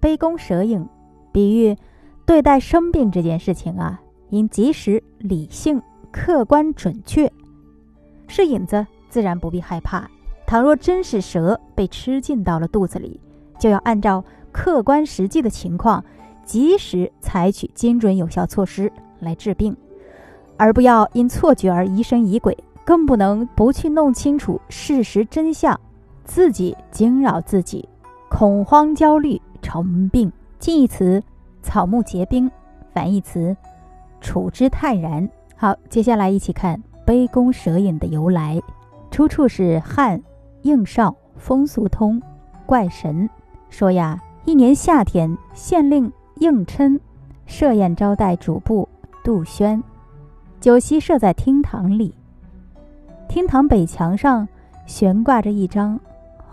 杯弓蛇影，比喻对待生病这件事情啊，应及时、理性、客观、准确。是影子，自然不必害怕；倘若真是蛇被吃进到了肚子里，就要按照客观实际的情况，及时采取精准有效措施来治病，而不要因错觉而疑神疑鬼，更不能不去弄清楚事实真相，自己惊扰自己，恐慌焦虑草木病。近义词草木皆兵，反义词处之泰然。好，接下来一起看。杯弓蛇影的由来，出处是汉应少风俗通怪神说呀，一年夏天，县令应琛设宴招待主簿杜宣，酒席设在厅堂里。厅堂北墙上悬挂着一张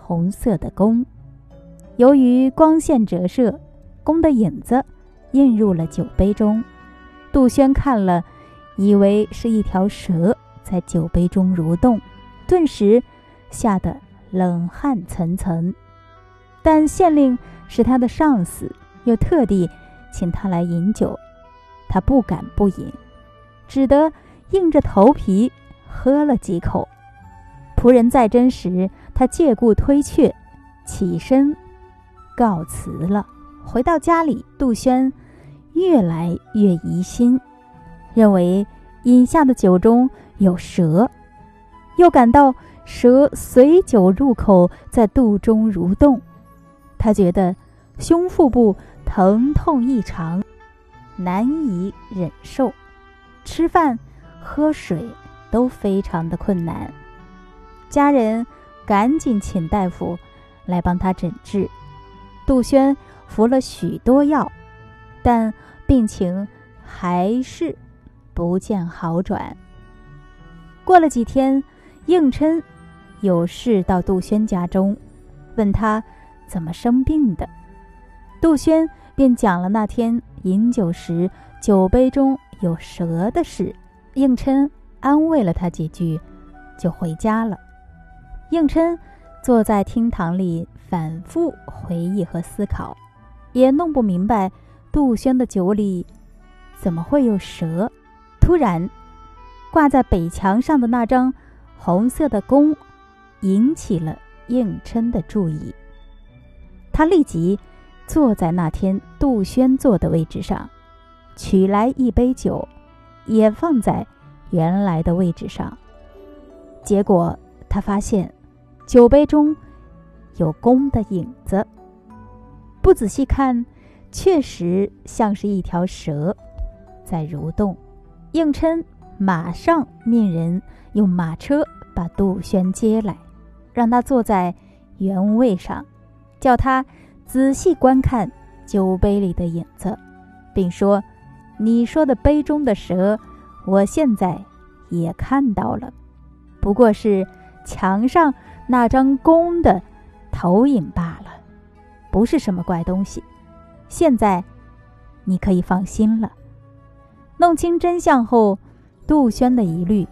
红色的弓，由于光线折射，弓的影子映入了酒杯中。杜轩看了，以为是一条蛇。在酒杯中蠕动，顿时吓得冷汗涔涔。但县令是他的上司，又特地请他来饮酒，他不敢不饮，只得硬着头皮喝了几口。仆人在斟时，他借故推却，起身告辞了。回到家里，杜轩越来越疑心，认为饮下的酒中。有蛇，又感到蛇随酒入口，在肚中蠕动。他觉得胸腹部疼痛异常，难以忍受，吃饭、喝水都非常的困难。家人赶紧请大夫来帮他诊治。杜轩服了许多药，但病情还是不见好转。过了几天，应琛有事到杜轩家中，问他怎么生病的。杜轩便讲了那天饮酒时酒杯中有蛇的事。应琛安慰了他几句，就回家了。应琛坐在厅堂里反复回忆和思考，也弄不明白杜轩的酒里怎么会有蛇。突然。挂在北墙上的那张红色的弓，引起了应琛的注意。他立即坐在那天杜轩坐的位置上，取来一杯酒，也放在原来的位置上。结果他发现酒杯中有弓的影子，不仔细看，确实像是一条蛇在蠕动。应琛。马上命人用马车把杜轩接来，让他坐在原位上，叫他仔细观看酒杯里的影子，并说：“你说的杯中的蛇，我现在也看到了，不过是墙上那张弓的投影罢了，不是什么怪东西。现在你可以放心了。”弄清真相后。杜轩的疑虑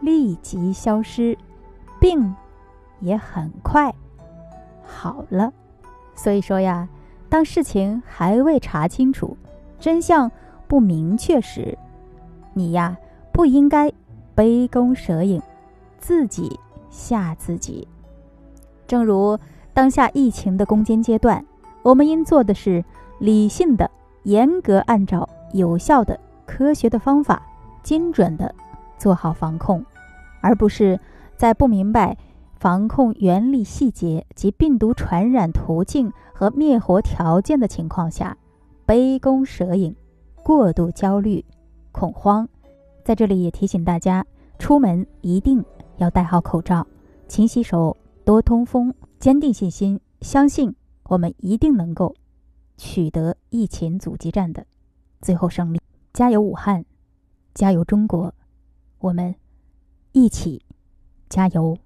立即消失，病也很快好了。所以说呀，当事情还未查清楚、真相不明确时，你呀不应该杯弓蛇影，自己吓自己。正如当下疫情的攻坚阶段，我们应做的是理性的、严格按照有效的、科学的方法。精准的做好防控，而不是在不明白防控原理细节及病毒传染途径和灭活条件的情况下杯弓蛇影、过度焦虑、恐慌。在这里也提醒大家，出门一定要戴好口罩、勤洗手、多通风，坚定信心，相信我们一定能够取得疫情阻击战的最后胜利。加油，武汉！加油，中国！我们一起加油。